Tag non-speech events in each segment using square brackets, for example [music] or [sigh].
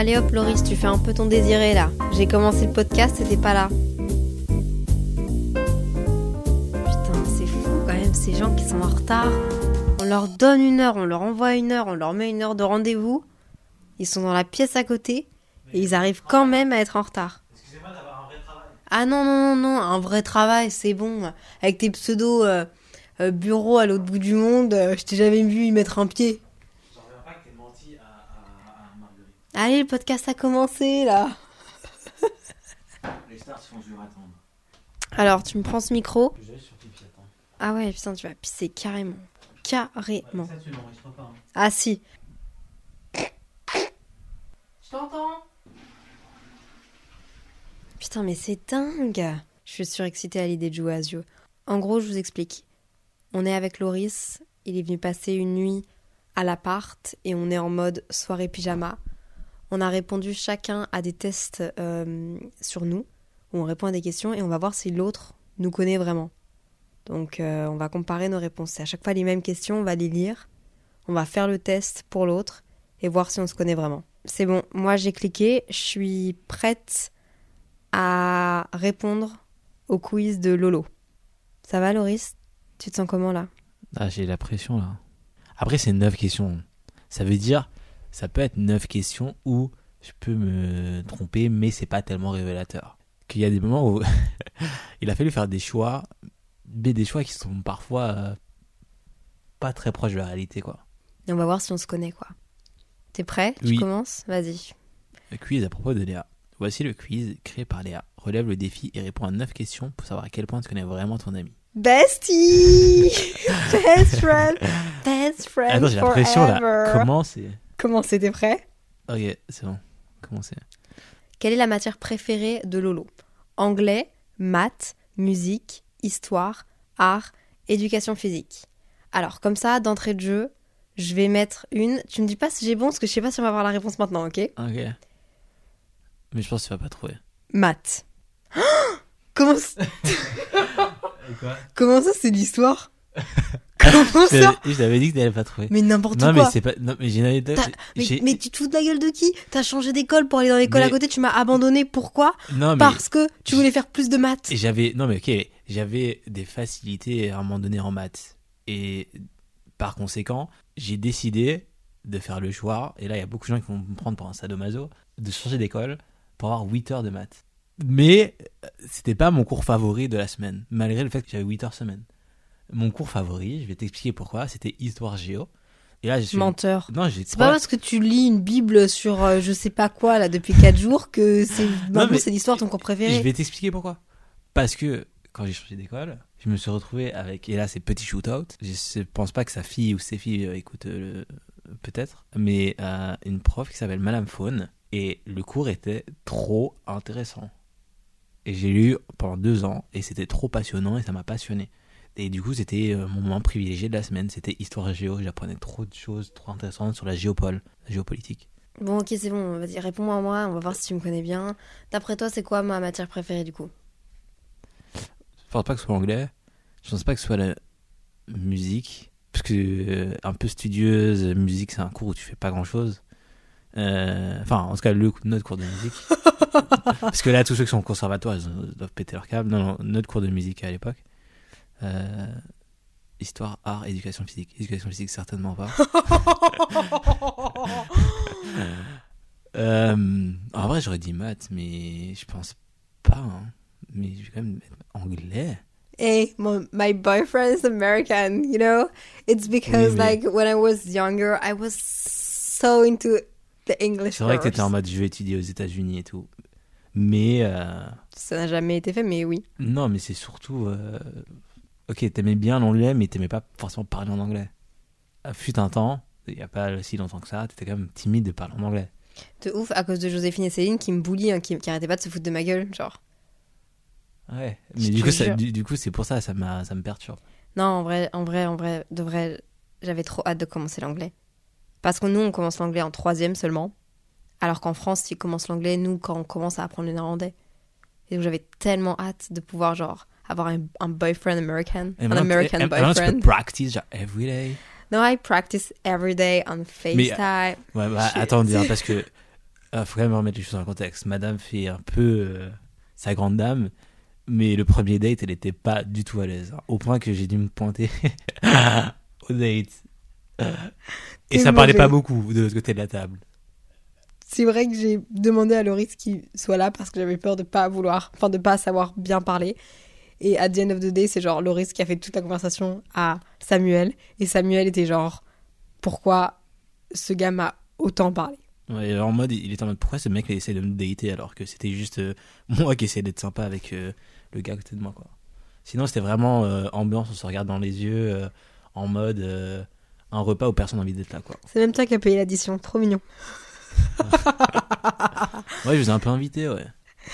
Allez hop, Loris, tu fais un peu ton désiré là. J'ai commencé le podcast t'es pas là. Putain, c'est fou quand même, ces gens qui sont en retard. On leur donne une heure, on leur envoie une heure, on leur met une heure de rendez-vous. Ils sont dans la pièce à côté et ils arrivent quand même à être en retard. Ah non, non, non, non, un vrai travail, c'est bon. Avec tes pseudos euh, euh, bureaux à l'autre bout du monde, euh, je t'ai jamais vu y mettre un pied. Allez, le podcast a commencé là. Les stars se font dur à attendre. Alors, tu me prends ce micro Je vais sur pipi, attends. Ah ouais, putain, tu vas pisser carrément. Carrément. Ça, tu n'enregistres pas. hein. Ah si. Je t'entends? Putain, mais c'est dingue. Je suis surexcitée à l'idée de jouer à ce jeu. En gros, je vous explique. On est avec Loris. Il est venu passer une nuit à l'appart et on est en mode soirée pyjama. On a répondu chacun à des tests euh, sur nous, où on répond à des questions et on va voir si l'autre nous connaît vraiment. Donc euh, on va comparer nos réponses. C'est à chaque fois les mêmes questions, on va les lire, on va faire le test pour l'autre et voir si on se connaît vraiment. C'est bon, moi j'ai cliqué, je suis prête à répondre au quiz de Lolo. Ça va Loris? Tu te sens comment là? Ah, j'ai la pression là. Après, c'est 9 questions. Ça veut dire, ça peut être 9 questions où je peux me tromper, mais c'est pas tellement révélateur. Qu'il y a des moments où [laughs] il a fallu faire des choix, mais des choix qui sont parfois euh, pas très proches de la réalité, quoi. Et on va voir si on se connaît quoi. T'es prêt? Tu commences? Vas-y. Le quiz à propos de Léa. Voici le quiz créé par Léa. Relève le défi et réponds à 9 questions pour savoir à quel point tu connais vraiment ton ami. Bestie [laughs] Best friend Best friend Attends, j'ai la pression là. Comment c'est Comment c'était prêt? Ok, c'est bon. Comment c'est? Quelle est la matière préférée de Lolo? Anglais, maths, musique, histoire, art, éducation physique. Alors, comme ça, d'entrée de jeu, je vais mettre une. Tu me dis pas si j'ai bon, parce que je sais pas si on va avoir la réponse maintenant, ok? Ok. Mais je pense que tu vas pas trouver. Maths. Comment, c- [laughs] Quoi? Comment ça, c'est de l'histoire? [laughs] Comment [laughs] Je ça t'avais- je t'avais dit que t'allais pas trouver. Mais n'importe non, quoi mais c'est pas. Non, mais j'ai une anecdote. T'as- mais, j'ai- mais tu te fous de la gueule de qui? T'as changé d'école pour aller dans l'école Mais- à côté, tu m'as abandonné. Pourquoi? Non, mais. Parce que tu voulais faire plus de maths. Et j'avais. Non, mais ok. J'avais des facilités à un moment donné en maths. Et par conséquent, j'ai décidé de faire le choix. Et là, il y a beaucoup de gens qui vont me prendre pour un sadomaso. De changer d'école pour avoir 8 heures de maths. Mais euh, c'était pas mon cours favori de la semaine. Malgré le fait que j'avais 8 heures semaine. Mon cours favori, je vais t'expliquer pourquoi, c'était histoire géo. Et là, je suis. Menteur. Non, j'ai C'est pas parce que tu lis une Bible sur euh, je sais pas quoi là depuis 4 jours que c'est [laughs] maintenant mais- c'est l'histoire de ton cours préféré. Je vais t'expliquer pourquoi. Parce que quand j'ai changé d'école, je me suis retrouvé avec, et là c'est petit shootout, je pense pas que sa fille ou ses filles euh, écoutent euh, le- peut-être, mais euh, une prof qui s'appelle Madame Faune, et le cours était trop intéressant. Et j'ai lu pendant deux ans, et c'était trop passionnant, et ça m'a passionné. Et du coup, c'était euh, mon moment privilégié de la semaine, c'était histoire géo, j'apprenais trop de choses trop intéressantes sur la géopole, la géopolitique. Bon ok c'est bon, vas-y réponds-moi à moi, on va voir si tu me connais bien. D'après toi c'est quoi ma matière préférée du coup? Je pense pas que ce soit l'anglais. Je pense pas que ce soit la musique. Parce que, euh, un peu studieuse, musique, c'est un cours où tu fais pas grand chose. enfin, en tout cas, le, notre cours de musique. [laughs] parce que là, tous ceux qui sont au conservatoire, ils doivent péter leur câble. Non, non, notre cours de musique à l'époque. Euh, histoire, art, éducation physique. Éducation physique, certainement pas. [laughs] Euh, en vrai, j'aurais dit maths, mais je pense pas. hein. Mais je vais quand même mettre anglais. Hey, my, my boyfriend is American, you know? It's because Oui, mais- like when I was younger, I was so into the English C'est vrai que course. t'étais en mode je vais étudier aux États-Unis et tout. Mais euh, ça n'a jamais été fait, mais oui. Non, mais c'est surtout. euh, Ok, t'aimais bien l'anglais, mais t'aimais pas forcément parler en anglais. Ah, Fut un temps, il y a pas si longtemps que ça, t'étais quand même timide de parler en anglais. De ouf, à cause de Joséphine et Céline qui me bully, hein, qui, qui arrêtaient pas de se foutre de ma gueule, genre. Ouais, Je mais du coup, ça- jure. du, du coup, c'est pour ça, ça, m'a- ça me perturbe. Non, en vrai, en vrai, en vrai, de vrai, j'avais trop hâte de commencer l'anglais. Parce que nous, on commence l'anglais en troisième seulement. Alors qu'en France, ils commencent l'anglais, nous, quand on commence à apprendre le néerlandais. Et donc, j'avais tellement hâte de pouvoir, genre, avoir un, un boyfriend American. Et un American et- et maintenant, tu peux boyfriend. practice, genre, every day. No, I practice every day on FaceTime. Ouais, bah, attendez, hein, parce que [laughs] euh, faut quand même remettre les choses le contexte. Madame fait un peu euh, sa grande dame, mais le premier date, elle était pas du tout à l'aise. hein, au point que j'ai dû me pointer [laughs] au date. Et ça parlait mauvais. pas beaucoup de l'autre côté de la table. C'est vrai que j'ai demandé à Loris qu'il soit là parce que j'avais peur de pas vouloir, enfin de pas savoir bien parler. Et à the end of the day, c'est genre Loris qui a fait toute la conversation à Samuel. Et Samuel était genre, pourquoi ce gars m'a autant parlé? Ouais, en mode, il était en mode pourquoi ce mec essaie de me dater alors que c'était juste euh, [laughs] moi qui essayais d'être sympa avec euh, le gars à côté de moi quoi. Sinon c'était vraiment euh, ambiance, on se regarde dans les yeux en mode un repas où personne n'a envie d'être là quoi. C'est même toi qui as payé l'addition, trop mignon. [laughs] Ouais, je vous ai un peu invité, ouais.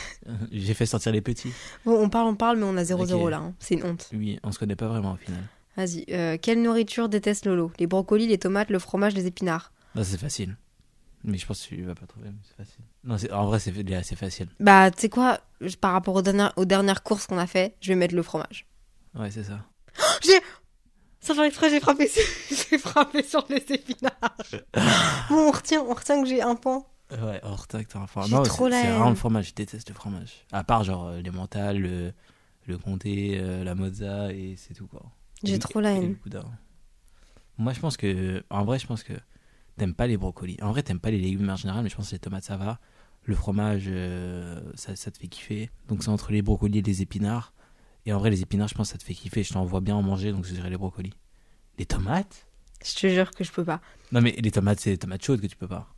[laughs] J'ai fait sortir les petits. Bon, on parle, on parle, mais on a 0-0 Ok. là. hein. C'est une honte. Oui, on se connaît pas vraiment au final. Vas-y. euh, quelle nourriture déteste Lolo? Les brocolis, les tomates, le fromage, les épinards? C'est facile. Mais je pense que tu vas pas trouver, c'est facile. Non, en vrai, c'est facile. Bah, tu sais quoi? Je- Par rapport aux dernières, aux dernières courses qu'on a fait, je vais mettre le fromage. Ouais, c'est ça. J'ai. Sans faire exprès, j'ai frappé, sur... [laughs] j'ai frappé sur les épinards. [laughs] bon, on retient, on retient que j'ai un point. Ouais, hors tac, t'as un fromage. C'est vraiment le fromage. Je déteste le fromage. À part, genre, euh, les mentales, le, le comté, euh, la mozza, et c'est tout, quoi. J'ai trop la haine. Moi, je pense que. En vrai, je pense que t'aimes pas les brocolis. En vrai, t'aimes pas les légumes en général, mais je pense que les tomates, ça va. Le fromage, euh, ça, ça te fait kiffer. Donc, c'est entre les brocolis et les épinards. Et en vrai, les épinards, je pense que ça te fait kiffer. Je t'en vois bien en manger, donc je dirais les brocolis. Les tomates? Je te jure que je peux pas. Non, mais les tomates, c'est les tomates chaudes que tu peux pas.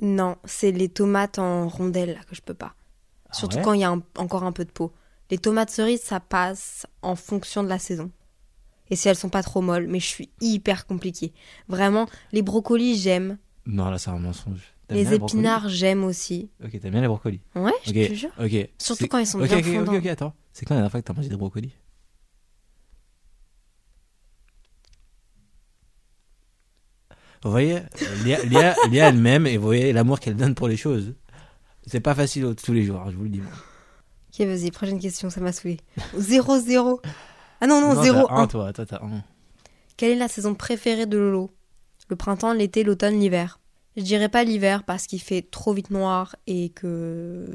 Non, c'est les tomates en rondelles là que je peux pas. Ah Surtout ouais quand il y a un- encore un peu de peau. Les tomates cerises, ça passe en fonction de la saison. Et si elles sont pas trop molles, mais je suis hyper compliquée. Vraiment, les brocolis, j'aime. Non, là, c'est un mensonge. Les épinards, j'aime aussi. Ok, t'aimes bien les brocolis. Ouais, je Ok, te jure. ok. Surtout quand ils sont ok, bien ok, ok, fondants. ok, attends. C'est quand la dernière fois que t'as mangé des brocolis Vous voyez, euh, Léa, Léa elle-même, et vous voyez l'amour qu'elle donne pour les choses. C'est pas facile tous les jours, hein, je vous le dis. Ok, vas-y, prochaine question, ça m'a saoulé. 0-0. Ah non, non, Non, 0-1. t'as un, toi, toi, t'as. Quelle est la saison préférée de Lolo? Le printemps, l'été, l'automne, l'hiver Je dirais pas l'hiver parce qu'il fait trop vite noir et que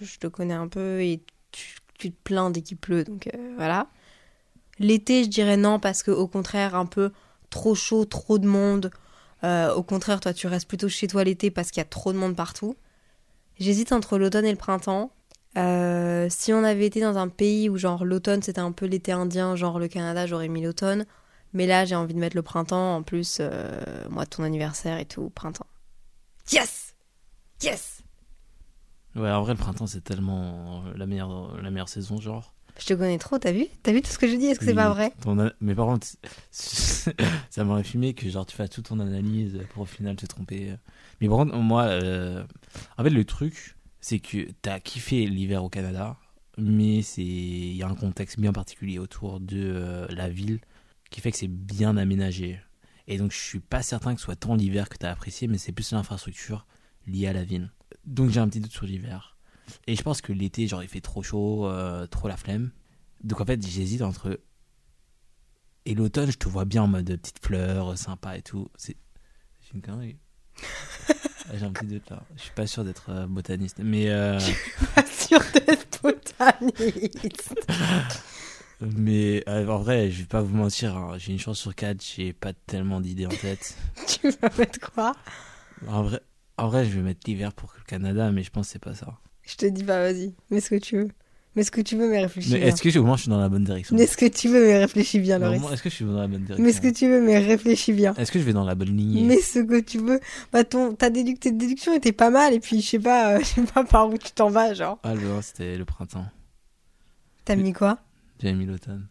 je te connais un peu et tu, tu te plains dès qu'il pleut, donc euh, voilà. L'été, je dirais non parce que au contraire, un peu trop chaud, trop de monde. Euh, au contraire, toi, tu restes plutôt chez toi l'été parce qu'il y a trop de monde partout. J'hésite entre l'automne et le printemps. Euh, si on avait été dans un pays où genre l'automne c'était un peu l'été indien, genre le Canada, j'aurais mis l'automne. Mais là, j'ai envie de mettre le printemps. En plus, euh, moi, ton anniversaire et tout, printemps. Yes Yes Ouais, en vrai, le printemps, c'est tellement la meilleure, la meilleure saison, genre. Je te connais trop, t'as vu? T'as vu tout ce que je dis? Est-ce que c'est pas vrai? ton Mais par contre, ça m'aurait fumé que genre tu fasses toute ton analyse pour au final te tromper. Mais par contre, moi, euh, en fait, le truc, c'est que t'as kiffé l'hiver au Canada, mais c'est il y a un contexte bien particulier autour de euh, la ville qui fait que c'est bien aménagé. Et donc, je suis pas certain que ce soit tant l'hiver que t'as apprécié, mais c'est plus l'infrastructure liée à la ville. Donc, j'ai un petit doute sur l'hiver. Et je pense que l'été, genre, il fait trop chaud, euh, trop la flemme. Donc en fait, j'hésite entre. Et l'automne, je te vois bien en mode petite fleur, sympa et tout. C'est une connerie. [laughs] J'ai un petit doute là. Je suis pas sûr d'être euh, botaniste. Mais, euh, Pas sûr d'être botaniste. [laughs] mais euh, en vrai, je vais pas vous mentir. hein, J'ai une chance sur quatre, j'ai pas tellement d'idées en tête. [laughs] tu vas mettre quoi? En vrai, en vrai, je vais mettre l'hiver pour le Canada, mais je pense que c'est pas ça. Je te dis pas, vas-y, mets ce que tu veux. Mais ce que tu veux, mais réfléchis Mais bien. est-ce que au moins je suis dans la bonne direction Mais ce que tu veux, mais réfléchis bien, Mais Loris. Est-ce que je suis dans la bonne direction Mais ce que tu veux, mais réfléchis bien. Est-ce que je vais dans la bonne lignée Mais ce que tu veux. Bah, ton, ta déduc- tes déductions étaient pas mal, et puis je sais pas, euh, [laughs] je sais pas par où tu t'en vas, genre. Ah, le c'était le printemps. T'as mis quoi? J'avais mis l'automne.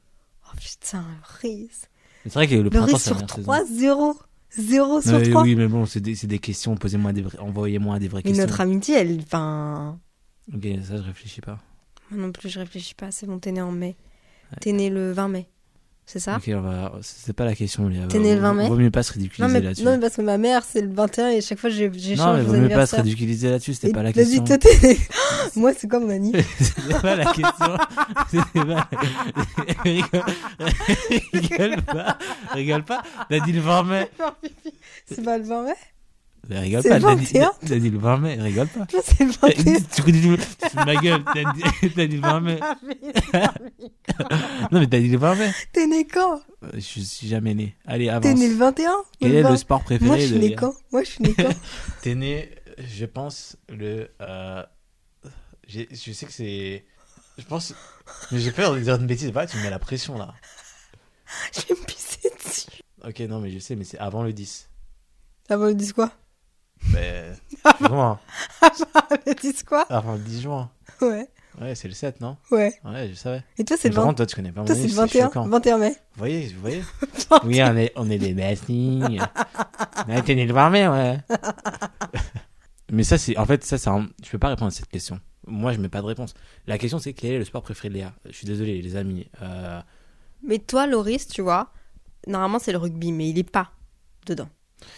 Oh putain, Loris. Mais C'est vrai que le printemps, Loris c'est sur meilleure saison. 3, 0. 0 sur Ouais, 3. oui, mais bon, c'est des, des questions. Posez-moi des vrais- envoyez-moi des vraies Mais questions. notre amitié, elle. Enfin. Ok, ça, je réfléchis pas. Moi non plus, je réfléchis pas. C'est bon, t'es né en mai. T'es né le 20 mai. C'est ça? Ok, va. C'est pas la question, Léa. T'es né le 20 mai? Vaut mieux pas se ridiculiser là-dessus. non, mais parce que ma mère, c'est le 21 et chaque fois, j'ai- Non, mais vaut mieux pas se ridiculiser là-dessus, c'était pas la vas-y, question. toi, t'es- [gasps] Moi, c'est quoi mon anniv [laughs] C'était pas la question. [laughs] C'était pas. [laughs] rigole pas. Rigole pas. T'as dit le 20 mai. C'est pas le 20 mai? Mais rigole pas. le T'as dit, 21. t'as dit le 20 mai. Rigole pas. C'est le 21. tu ma gueule. T'as dit, t'as dit le 20 mai. [laughs] Non, mais t'as dit le 20 mai. T'es né quand? Euh, Je suis jamais né. Allez, T'es avance. né le 21 Quel Le est 20? le sport préféré Moi, je suis né quand? Moi, je suis né quand? T'es né, je pense, le. euh, je sais que c'est. Je pense. Mais j'ai peur de dire une bêtise. Tu me mets la pression là. [laughs] Je vais me pisser dessus. Ok, non, mais je sais, mais c'est avant le 10. Ah bon, ils disent quoi? Mais. Juin. Ils disent quoi? Avant le 10 juin. Ouais, Ouais, c'est le 7, non? Ouais. Ouais, je savais. Et toi, c'est le Par 20 contre, toi, tu connais pas mon c'est le 21 choquant. 21 mai. Vous voyez, vous voyez? [laughs] Oui, on est, on est des bastings. [laughs] Ouais, T'es né le 20 mai, ouais. [laughs] Mais ça, c'est. En fait, ça, un... Je peux pas répondre à cette question. Moi, je mets pas de réponse. La question, c'est quel est le sport préféré de Léa? Je suis désolé, les amis. Euh, Mais toi, Loris, tu vois, normalement, c'est le rugby, mais il est pas dedans.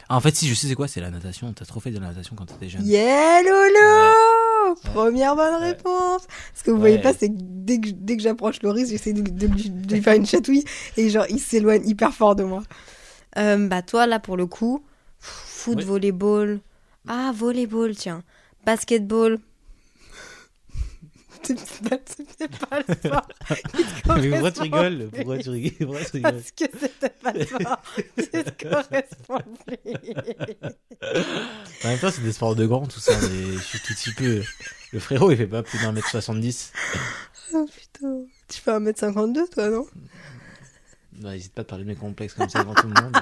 Ah, en fait, si, je sais c'est quoi, c'est la natation. T'as trop fait de la natation quand t'étais jeune. Yeah, Ouais. Première bonne Ouais. réponse Ce que vous Ouais. voyez pas, c'est que dès que, dès que j'approche Loris, j'essaie de, de lui, de lui faire une chatouille et genre, il s'éloigne hyper fort de moi. Euh, bah, toi, là, pour le coup, foot, Oui. volleyball. Ah, volleyball, tiens. Basketball. [laughs] C'est pas, le sport. qui [laughs] te Mais pourquoi tu rigoles le Pourquoi tu rigoles Pourquoi tu rigoles Parce que c'était pas le sport qui te correspond le plus. En même temps, c'est des sports de grands, tout ça. Mais je suis tout petit peu. Le frérot, il fait pas plus d'un mètre 70. Oh putain. Tu fais 1m52, toi, non? N'hésite pas de parler de mes complexes comme ça devant tout le monde.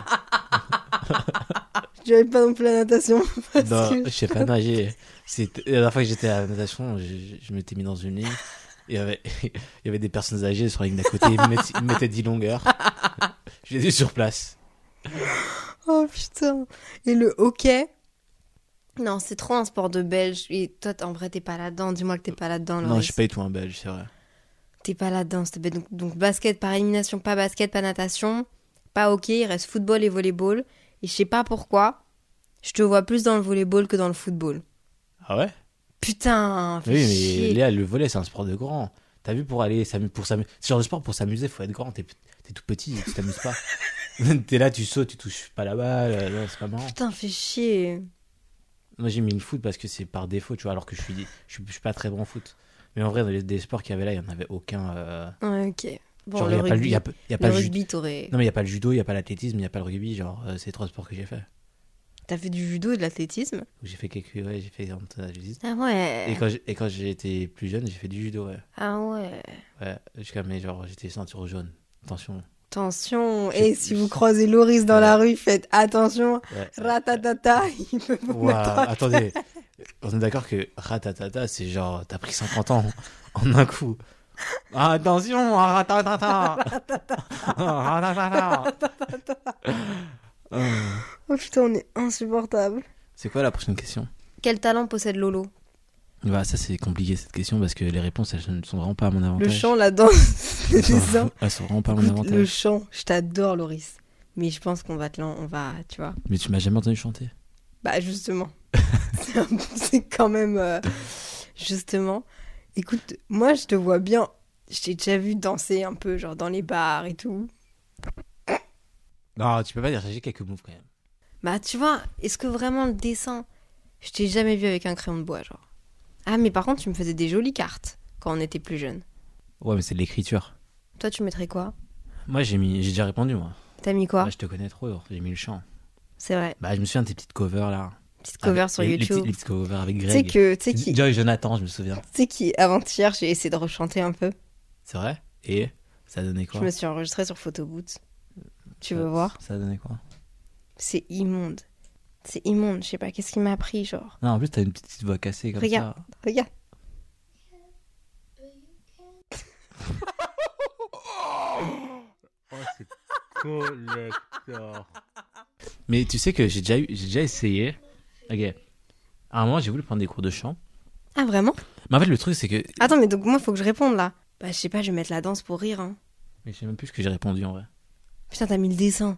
Je dirais pas non plus la natation. [laughs] Parce Non, que- je sais pas nager. La dernière fois que j'étais à la natation, je, je m'étais mis dans une ligne. Il y avait, [laughs] il y avait des personnes âgées sur la ligne d'à côté. Ils me mettaient, ils me mettaient 10 longueurs. [laughs] Je les ai sur place. Oh putain. Et le hockey? Non, c'est trop un sport de belge. Et toi, en vrai, t'es pas là-dedans. Dis-moi que t'es pas là-dedans, Non, je suis pas du tout un belge, c'est vrai. T'es pas là-dedans, plaît. Donc, donc, basket par élimination, pas basket, pas natation, pas hockey. Il reste football et volleyball. Et je sais pas pourquoi. Je te vois plus dans le volleyball que dans le football. Ah ouais? Putain, Oui, mais chier. Léa, le volet, c'est un sport de grand. T'as vu, pour aller pour s'amuser. Ce genre de sport, pour s'amuser, faut être grand. T'es tout petit, tu t'amuses pas. [laughs] T'es là, tu sautes, tu touches pas la balle. euh, c'est pas marrant. Putain, fais chier. Moi, j'ai mis le foot parce que c'est par défaut, tu vois, alors que je suis, je suis, je suis pas très bon au foot. Mais en vrai, dans les des sports qu'il y avait là, il y en avait aucun. euh, Ouais, ok. Bon, genre, le il y a pas le, rugby, il y a, il y a pas le le judo. rugby, t'aurais... Non, mais il y a pas le judo, il y a pas l'athlétisme, il y a pas le rugby. Genre, euh, c'est trois sports que j'ai fait. T'as fait du judo et de l'athlétisme? J'ai fait quelques. Ouais, j'ai fait. Ah ouais. Et quand été plus jeune, j'ai fait du judo, ouais. Ah ouais. Ouais, jusqu'à mais genre, j'étais ceinture jaune. Attention. Attention. Et si vous croisez Loris dans la rue, faites attention. Ouais. Ratatata, il peut vous mettre en- attendez, on est d'accord que ratatata, c'est genre, t'as pris 50 ans en un coup. Attention, ratatata. Ratatata. Oh putain, on est insupportable. C'est quoi la prochaine question? Quel talent possède Lolo? Bah ça c'est compliqué cette question parce que les réponses elles ne sont vraiment pas à mon Le avantage. chant, la danse, le elles sont, elles sont vraiment pas à mon Écoute, le avantage. chant, je t'adore Loris. Mais je pense qu'on va te l'en... On va, tu vois. Mais tu m'as jamais entendu chanter? Bah justement. [laughs] C'est quand même... euh, Justement. Écoute, moi je te vois bien. Je t'ai déjà vu danser un peu, genre dans les bars et tout. Non, tu peux pas dire j'ai quelques moves quand même. Bah, tu vois, est-ce que vraiment le dessin, je t'ai jamais vu avec un crayon de bois, genre? Ah, mais par contre, tu me faisais des jolies cartes quand on était plus jeune. Ouais, mais c'est de l'écriture. Toi, tu mettrais quoi? Moi j'ai mis, j'ai déjà répondu moi. T'as mis quoi? Moi, je te connais trop, j'ai mis le chant. C'est vrai. Bah je me souviens de tes petites covers là. Petite cover Avec- sur les- les YouTube. petits- Les petits covers avec Tu sais Greg. que, tu sais qui, Joy et Jonathan, je me souviens. tu sais qui, avant-hier, j'ai essayé de rechanter un peu. C'est vrai? Et ça donnait quoi? Je me suis enregistrée sur Photoboot. Tu Ça- veux voir? Ça donnait quoi? C'est immonde. C'est immonde. Je sais pas, qu'est-ce qui m'a pris, genre? Non, en plus, t'as une petite voix cassée comme Regarde. ça. Regarde. Oh, c'est collector. Mais tu sais que j'ai déjà, eu, j'ai déjà essayé. Ok. À un moment, j'ai voulu prendre des cours de chant. Ah, vraiment? Mais en fait, le truc, c'est que. Attends, mais donc moi, faut que je réponde là. Bah, je sais pas, je vais mettre la danse pour rire. Hein. Mais je sais même plus ce que j'ai répondu en vrai. Putain, t'as mis le dessin.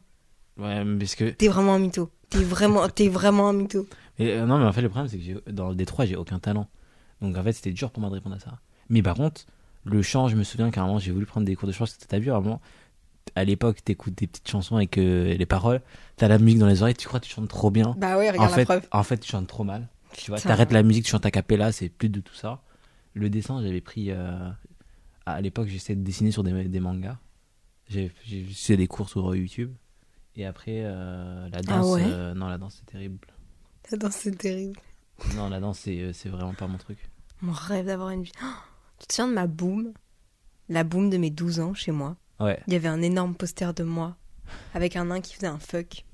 Ouais, mais parce que. T'es vraiment un mytho. T'es vraiment, t'es vraiment un mytho. Mais, euh, non, mais en fait, le problème, c'est que dans le Détroit, j'ai aucun talent. Donc en fait, c'était dur pour moi de répondre à ça. Mais par contre, le chant, je me souviens qu'à un moment, j'ai voulu prendre des cours de chant. Parce que t'as vu, à un moment, à l'époque, t'écoutes des petites chansons avec euh, les paroles, t'as la musique dans les oreilles, tu crois que tu chantes trop bien. Bah ouais, En regarde la fait, preuve. en fait, tu chantes trop mal. Tu vois, t'arrêtes la musique, tu chantes à cappella, c'est plus de tout ça. Le dessin, j'avais pris. euh, à l'époque, j'essayais de dessiner sur des, des mangas. J'ai fait des cours sur YouTube. Et après, euh, la danse. ouais euh, non, la danse, c'est terrible. La danse, c'est terrible. Non, la danse, c'est euh, vraiment pas mon truc. Mon rêve d'avoir une vie. Oh, tu te souviens de ma boom La boom de mes 12 ans chez moi. Ouais. Il y avait un énorme poster de moi avec un nain qui faisait un fuck.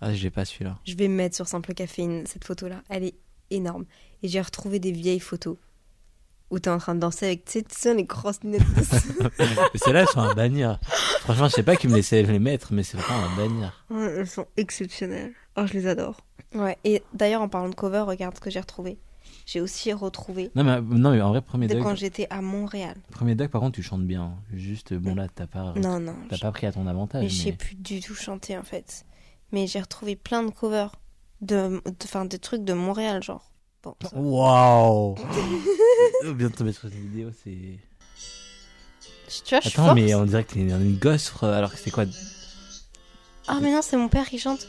Ah, j'ai pas celui-là. Je vais mettre sur Simple Caféine cette photo-là. Elle est énorme. Et j'ai retrouvé des vieilles photos où t'es en train de danser avec, tu sais, les grosses lunettes. [laughs] Mais celles-là, elles sont à bannir. Franchement, je sais pas qui me laissait les mettre, mais c'est vraiment à bannir. Ouais, elles sont exceptionnelles. Oh, je les adore. Ouais, et d'ailleurs, en parlant de cover, regarde ce que j'ai retrouvé. J'ai aussi retrouvé Non, mais, non, mais en vrai, premier de Doug, quand j'étais à Montréal. premier Doug, par contre, tu chantes bien. Juste, bon, là, t'as pas, Non, non. t'as je- pas pris à ton avantage. Mais je sais mais- plus du tout chanter en fait. Mais j'ai retrouvé plein de covers. De, enfin, des trucs de Montréal, genre. Bon, Waouh On vient de tomber sur cette vidéo, c'est. Tu vois, je Attends, force. mais on dirait que t'es une gosse, alors que c'est quoi? Ah, mais non, c'est mon père qui chante.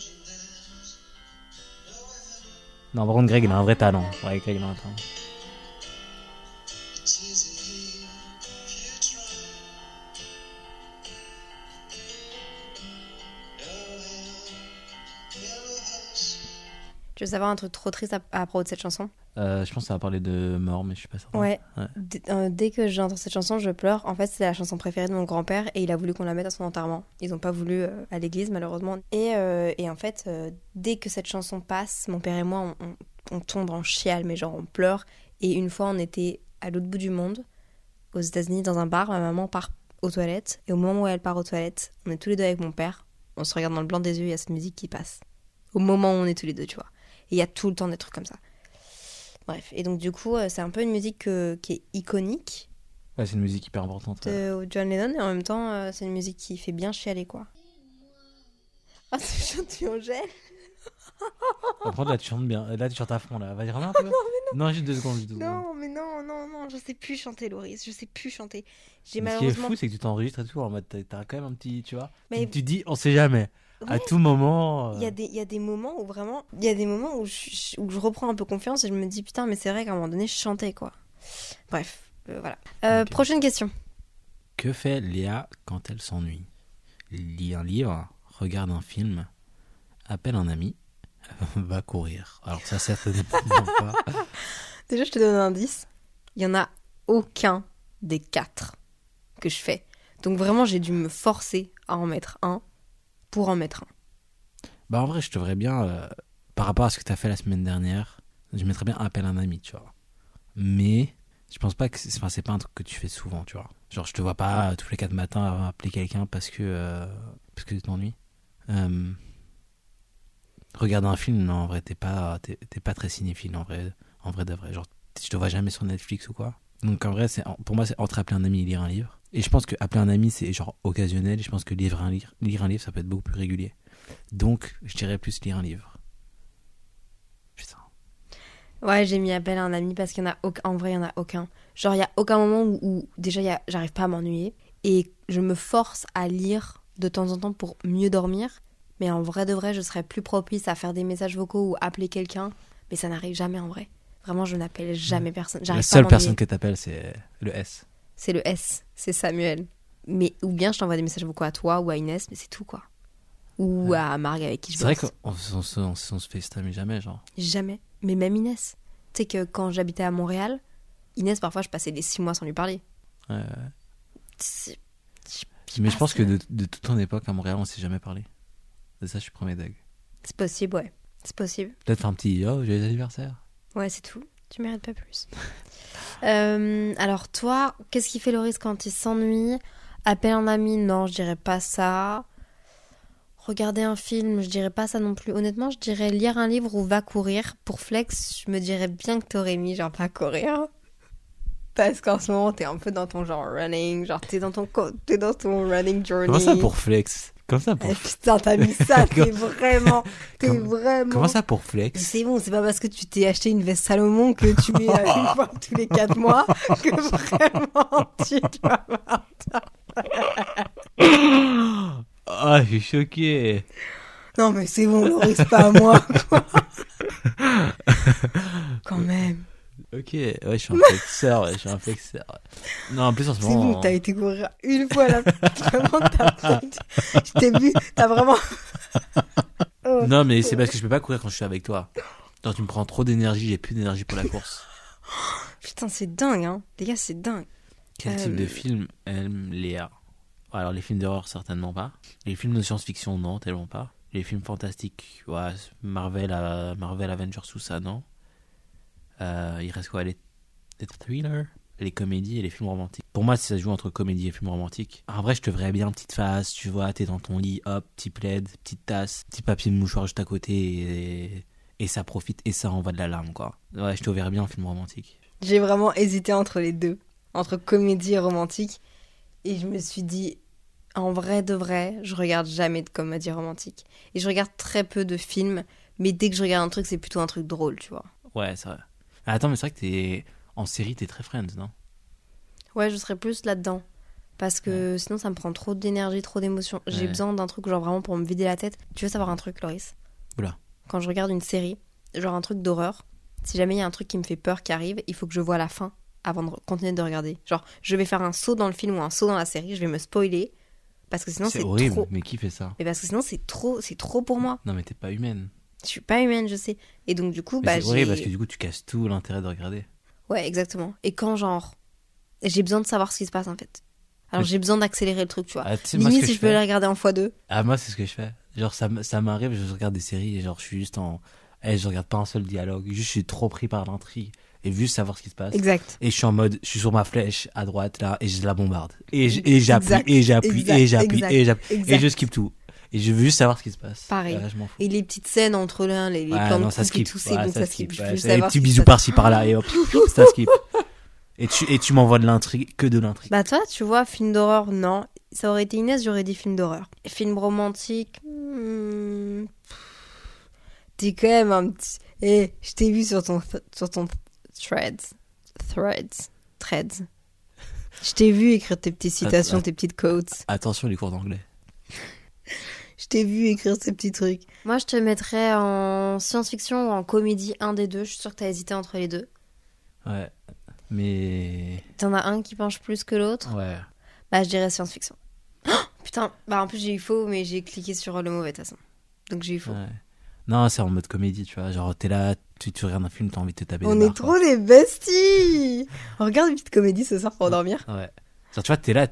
Non, par contre, Greg, il a un vrai talent. Ouais, Greg, il a un talent. Tu veux savoir un truc trop triste à, à propos de cette chanson? Euh, je pense que ça va parler de mort, mais je suis pas certain. Ouais. Euh, dès que j'entends cette chanson, je pleure. En fait, c'est la chanson préférée de mon grand-père et il a voulu qu'on la mette à son enterrement. Ils n'ont pas voulu euh, à l'église, malheureusement. Et, et en fait, dès que cette chanson passe, mon père et moi, on, on- on tombe en chial, mais genre on pleure. Et une fois, on était à l'autre bout du monde, aux États-Unis, dans un bar. Ma maman part aux toilettes. Et au moment où elle part aux toilettes, on est tous les deux avec mon père. On se regarde dans le blanc des yeux, il y a cette musique qui passe. Au moment où on est tous les deux, tu vois. Et il y a tout le temps des trucs comme ça. Bref, et donc du coup, euh, c'est un peu une musique euh, qui est iconique Ouais, c'est une musique hyper importante. de John Lennon, et en même temps, euh, c'est une musique qui fait bien chialer, quoi. Ah, c'est chanté Angèle [laughs] Par contre, là, tu chantes bien. Là, tu chantes à fond, là. Vas-y, remets un peu. [laughs] non, juste deux secondes. Juste deux secondes. Non, mais non, non, non, je sais plus chanter, Loris, je sais plus chanter. J'ai Mais ce qui est malheureusement... fou, c'est que tu t'enregistres et tout en mode t'as- t'as quand même un petit, tu vois. Mais- Tu, tu dis, on sait jamais. À tout moment. euh, Il y, a des, il y a des moments où vraiment, il y a des moments où je, où je reprends un peu confiance et je me dis putain, mais c'est vrai qu'à un moment donné, je chantais quoi. Bref, euh, voilà. Euh. Prochaine question. Que fait Léa quand elle s'ennuie? Lit un livre, regarde un film, appelle un ami, [laughs] va courir. Alors ça, certainement pas? [laughs] Déjà, je te donne un indice. Il y en a aucun des quatre que je fais. Donc vraiment, j'ai dû me forcer à en mettre un pour en mettre un. Bah en vrai, je te verrais bien, euh, par rapport à ce que t'as fait la semaine dernière, je mettrais bien appelle un ami, tu vois. Mais je pense pas que c'est enfin, pas un truc que tu fais souvent, tu vois. Genre, je te vois pas euh, tous les quatre matins appeler quelqu'un parce que euh, parce que tu t'ennuies. Regarder un film, non, en vrai, t'es pas pas très cinéphile, en vrai, en vrai de vrai. Genre, je te vois jamais sur Netflix ou quoi. Donc en vrai, c'est pour moi, c'est entre appeler un ami et lire un livre. Et je pense que appeler un ami, c'est genre occasionnel. Et je pense que lire un, lire, lire un livre, ça peut être beaucoup plus régulier. Donc, je dirais plus lire un livre. Putain. Ouais, j'ai mis appel à un ami parce qu'il y en a aucun. En vrai, il y en a aucun. Genre, il y a aucun moment où, où déjà, a- j'arrive pas à m'ennuyer. Et je me force à lire de temps en temps pour mieux dormir. Mais en vrai de vrai, je serais plus propice à faire des messages vocaux ou appeler quelqu'un. Mais ça n'arrive jamais en vrai. Vraiment, je n'appelle jamais personne. La pas seule personne que t'appelles, c'est le S. C'est le S, c'est Samuel. Mais ou bien je t'envoie des messages vocaux à toi ou à Inès, mais c'est tout quoi. ou Ouais. à Marg avec qui je C'est vrai qu'on on, se- on, on se FaceTime jamais, genre. Jamais. Mais même Inès. Tu sais que quand j'habitais à Montréal, Inès, parfois, je passais des six mois sans lui parler. Ouais, ouais. Mais je pense que de, de toute ton époque à Montréal, on s'est jamais parlé. De ça, je suis premier dag. C'est possible, ouais. C'est possible. Peut-être un petit oh, joyeux anniversaire. Ouais, c'est tout. Tu mérites pas plus. [laughs] Euh, alors, toi, qu'est-ce qui fait Loris quand il s'ennuie? Appelle un ami? Non, je dirais pas ça. Regarder un film, je dirais pas ça non plus. Honnêtement, je dirais lire un livre ou va courir. Pour Flex, je me dirais bien que t'aurais mis genre pas courir. [laughs] Parce qu'en ce moment, t'es un peu dans ton genre running. Genre, t'es dans ton, t'es dans ton running journey. Comment ça pour flex? Comment ça pour, Eh, putain, t'as mis ça, [laughs] t'es vraiment. T'es vraiment. comment ça pour flex C'est bon, c'est pas parce que tu t'es acheté une veste Salomon que tu mets une fois tous les 4 mois que [laughs] vraiment tu dois avoir [laughs] Ah, je suis choqué. Non mais c'est bon, Loris, pas à moi. quoi. Quand même. Ok, ouais, je suis un flexeur, ouais, je suis un flexeur. Non, en plus en ce C'est moment. bon, t'as été courir une fois là. [laughs] Vraiment, t'as Je t'ai vu, t'as vraiment. [laughs] Oh. Non, mais c'est parce que je peux pas courir quand je suis avec toi. Genre, tu me prends trop d'énergie, j'ai plus d'énergie pour la course. [gasps] Putain, c'est dingue, hein. Les gars, c'est dingue. Quel Euh, type de film aime Léa Alors, les films d'horreur, certainement pas. Les films de science-fiction, non, tellement pas. Les films fantastiques, ouais, Marvel, euh, Marvel Avengers, tout ça, non. Euh, il reste quoi les, les thrillers les comédies et les films romantiques? Pour moi, si ça se joue entre comédie et film romantique, en vrai, je te verrais bien petite face, tu vois, t'es dans ton lit, hop, petit plaid, petite tasse, petit papier de mouchoir juste à côté et, et ça profite et ça envoie de la larme, quoi. Ouais, je te verrais bien en film romantique. J'ai vraiment hésité entre les deux, entre comédie et romantique. Et je me suis dit, en vrai de vrai, je regarde jamais de comédie romantique. Et je regarde très peu de films, mais dès que je regarde un truc, c'est plutôt un truc drôle, tu vois. Ouais, c'est vrai. Ah, attends, mais c'est vrai que t'es en série, t'es très Friends, non? Ouais, je serais plus là-dedans. Parce que sinon, ça me prend trop d'énergie, trop d'émotions. J'ai Ouais. besoin d'un truc, genre vraiment pour me vider la tête. Tu veux savoir un truc, Loris? Oula. Quand je regarde une série, genre un truc d'horreur, si jamais il y a un truc qui me fait peur qui arrive, il faut que je vois la fin avant de continuer de regarder. Genre, je vais faire un saut dans le film ou un saut dans la série, je vais me spoiler. Parce que sinon, C'est c'est horrible, trop. mais qui fait ça? Mais parce que sinon, c'est trop, c'est trop pour moi. Non, mais t'es pas humaine. Je suis pas humaine, je sais. Et donc, du coup, Mais bah, c'est horrible parce que du coup, tu casses tout l'intérêt de regarder. Ouais, exactement. Et quand, genre, j'ai besoin de savoir ce qui se passe, en fait. Alors, j'ai besoin d'accélérer le truc, tu vois. Ah, Limite, si je peux la regarder en x2. Ah, moi, c'est ce que je fais. Genre, ça, ça m'arrive, je regarde des séries et genre, je suis juste en. Eh, je regarde pas un seul dialogue. Juste, je suis trop pris par l'intrigue et juste savoir ce qui se passe. Exact. Et je suis en mode, je suis sur ma flèche à droite là et je la bombarde. Et et j'appuie, et j'appuie, et j'appuie, et j'appuie. exact. Et je skip tout. Et je veux juste savoir ce qui se passe. Pareil. Et là, je m'en fous. Et les petites scènes entre l'un, les, les Ouais, plans non, ça skip. tout, Ouais, bon, ça skip. skip. Ouais, savoir petits bisous par-ci par-là et hop, [laughs] ça skip. Et tu, et tu m'envoies de l'intrigue, que de l'intrigue. Bah toi, tu vois, film d'horreur, non. Ça aurait été Inès, j'aurais dit film d'horreur. Film romantique, hmm, t'es quand même un petit... Eh, je t'ai vu sur ton, sur ton threads. Threads. Threads. Je t'ai vu écrire tes petites citations, tes petites quotes. Attention les cours d'anglais. Je t'ai vu écrire ces petits trucs. Moi, je te mettrais en science-fiction ou en comédie, un des deux. Je suis sûre que t'as hésité entre les deux. Ouais. Mais. T'en as un qui penche plus que l'autre? Ouais. Bah, je dirais science-fiction. Oh, [gasps] putain, bah en plus j'ai eu faux, mais j'ai cliqué sur le mauvais de toute façon. Donc j'ai eu faux. ouais. Non, c'est en mode comédie, tu vois. Genre, t'es là, tu, tu regardes un film, t'as envie de te taper On des est barres, trop des besties On regarde une petite comédie ce soir pour dormir. quoi. Ouais. Genre, tu vois, t'es là,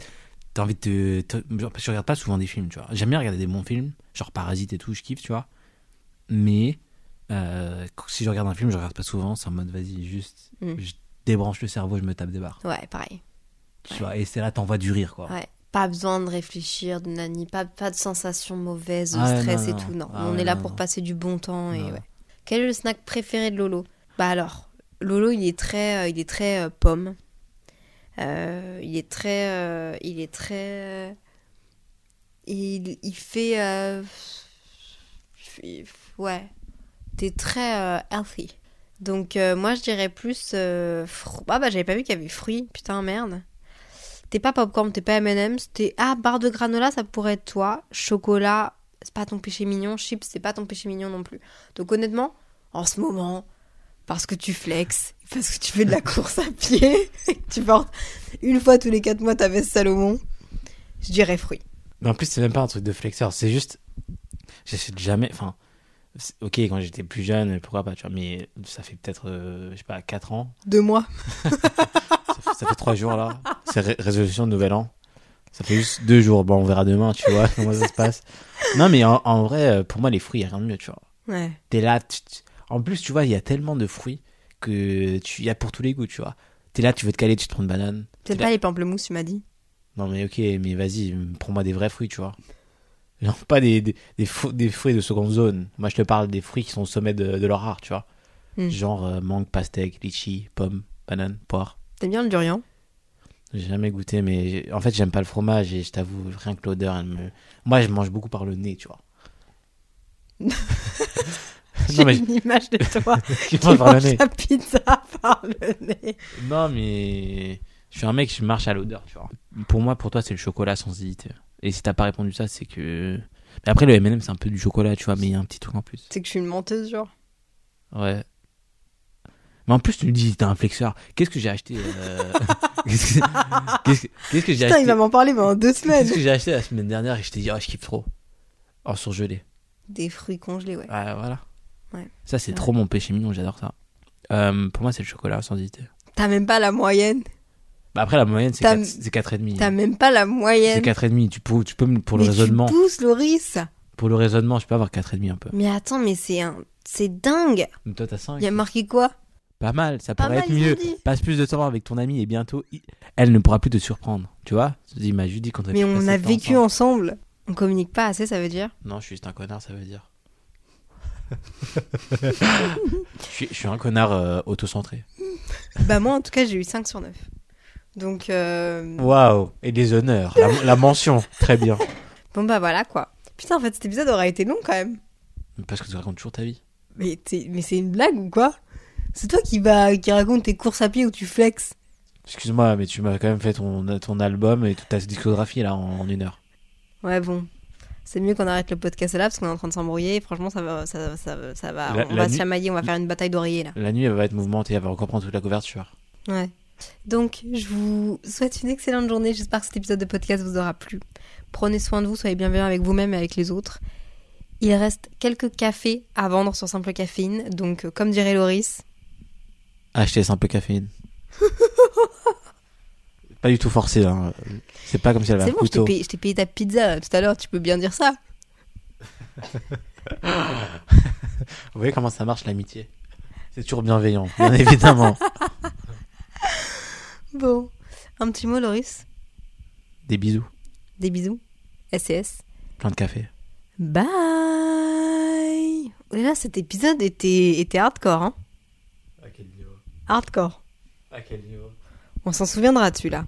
t'as envie de te. genre, parce que je regarde pas souvent des films, tu vois. J'aime bien regarder des bons films, genre Parasite et tout, je kiffe, tu vois. Mais. euh, si je regarde un film, je regarde pas souvent, c'est en mode, vas-y, juste. Mm. Je débranche le cerveau, je me tape des barres. Ouais, pareil. Tu vois, et c'est là, t'envoies du rire, quoi. Ouais. Pas besoin de réfléchir, de nani, pas, pas de sensations mauvaises, de Ah stress non, et tout. Non, Ah on ouais, est là non, pour passer du bon temps et ouais. Quel est le snack préféré de Lolo? Bah alors, Lolo, il est très, euh, il est très euh, pomme. Euh, il est très, euh, il est très, euh, il, il fait, ouais, t'es très healthy. Donc moi je dirais plus, ah bah j'avais pas vu qu'il y avait fruits, putain merde. T'es pas popcorn, t'es pas M&M's, t'es ah barre de granola, ça pourrait être toi. Chocolat, c'est pas ton péché mignon. Chips, c'est pas ton péché mignon non plus. Donc honnêtement, en ce moment, parce que tu flexes, parce que tu fais de la course à pied, [laughs] tu portes une fois tous les quatre mois ta veste Salomon, je dirais fruits. Mais en plus, c'est même pas un truc de flexeur, c'est juste. J'achète jamais. Enfin, ok, quand j'étais plus jeune, pourquoi pas, tu vois, mais ça fait peut-être, euh, je sais pas, 4 ans. Deux mois. [laughs] Ça fait, ça fait 3 jours là. C'est ré- résolution de nouvel an. Ça fait juste 2 jours. Bon, on verra demain, tu vois, [laughs] comment ça se passe. Non, mais en, en vrai, euh, pour moi, les fruits, il a rien de mieux, tu vois. Ouais. T'es là, tu- tu- en plus, tu vois, il y a tellement de fruits que tu y a pour tous les goûts, tu vois. T'es là, tu veux te caler, tu te prends une banane. Peut-être pas les pamplemousses, tu m'as dit. Non, mais ok, mais vas-y, prends-moi des vrais fruits, tu vois. [laughs] Genre, pas des, des, des, fruits de seconde zone. Moi, je te parle des fruits qui sont au sommet de, de leur art, tu vois. Hmm. Genre euh, mangue, pastèque, litchi, pomme, banane, poire. T'aimes bien le durian? J'ai jamais goûté, mais en fait, j'aime pas le fromage et je t'avoue, rien que l'odeur, elle me. Moi, je mange beaucoup par le nez, tu vois. [laughs] [laughs] J'ai mais une image de toi [laughs] je qui mange par le mange nez. la pizza [laughs] par le nez. Non, mais je suis un mec, je marche à l'odeur, tu vois. Pour moi, pour toi, c'est le chocolat sans hésiter. Et si t'as pas répondu ça, c'est que. Mais après, le M&M, c'est un peu du chocolat, tu vois, mais il y a un petit truc en plus. C'est que je suis une menteuse, genre. Ouais. Mais en plus, tu me dis, t'as un flexeur. Qu'est-ce que j'ai acheté euh, Qu'est-ce que, qu'est-ce que- qu'est-ce que j'ai Putain, acheté il va m'en parler pendant deux semaines. Qu'est-ce que j'ai acheté la semaine dernière et je t'ai dit, oh, je kiffe trop. Oh, surgelé. Des fruits congelés, ouais. Ouais, voilà. Ouais. Ça, c'est Ouais. trop mon péché mignon, j'adore ça. Euh, pour moi, c'est le chocolat, sans hésiter. T'as même pas la moyenne. Bah, après, la moyenne, c'est T'as- 4, c'est 4,5. T'as même pas la C'est moyenne. 4,5. Tu peux, tu peux, pour le mais raisonnement, tu pousses, Loris. pour le raisonnement, je peux avoir 4,5 un peu. Mais attends, mais c'est un... C'est dingue. Mais toi, t'as 5. Il y a marqué quoi? Pas mal, ça Pas pourrait mal, être mieux. Passe plus de temps avec ton ami et bientôt, elle ne pourra plus te surprendre. Tu vois? M'a juste dit qu'on Mais on a vécu ensemble. ensemble. On communique pas assez, ça veut dire Non, je suis juste un connard, ça veut dire. Je, suis, je suis un connard euh, autocentré. Bah moi, en tout cas, j'ai eu 5 sur 9. Donc, euh... Waouh Et des honneurs, la, la mention, très bien. bon bah voilà, quoi. Putain, en fait, cet épisode aurait été long, quand même. Parce que tu racontes toujours ta vie. Mais, mais c'est une blague ou quoi? C'est toi qui, va... qui raconte tes courses à pied où tu flexes. Excuse-moi, mais tu m'as quand même fait ton, ton album et toute ta discographie là en, en une heure. Ouais, bon. C'est mieux qu'on arrête le podcast là parce qu'on est en train de s'embrouiller. Franchement, ça va, ça, ça, va- ça va. La- on la va se chamailler, on va faire une bataille d'oreillers là. La nuit, elle va être mouvementée, elle va encore prendre toute la couverture. Ouais. Donc, je vous souhaite une excellente journée. J'espère que cet épisode de podcast vous aura plu. Prenez soin de vous, soyez bienveillants avec vous-même et avec les autres. Il reste quelques cafés à vendre sur Simple Caféine. Donc, euh, comme dirait Loris, Acheter simple caféine. [laughs] pas du tout forcé, hein. C'est pas comme si elle avait c'est un bon, je t'ai couteau. payé, je t'ai payé ta pizza là, tout à l'heure. Tu peux bien dire ça. [laughs] Vous voyez comment ça marche l'amitié C'est toujours bienveillant, bien [laughs] évidemment. Bon. Un petit mot, Loris. Des bisous, Des bisous. SCS. plein de café. Bye Et là, cet épisode était, était hardcore, hein À quel niveau? Hardcore. À quel niveau? On s'en souviendra dessus, là.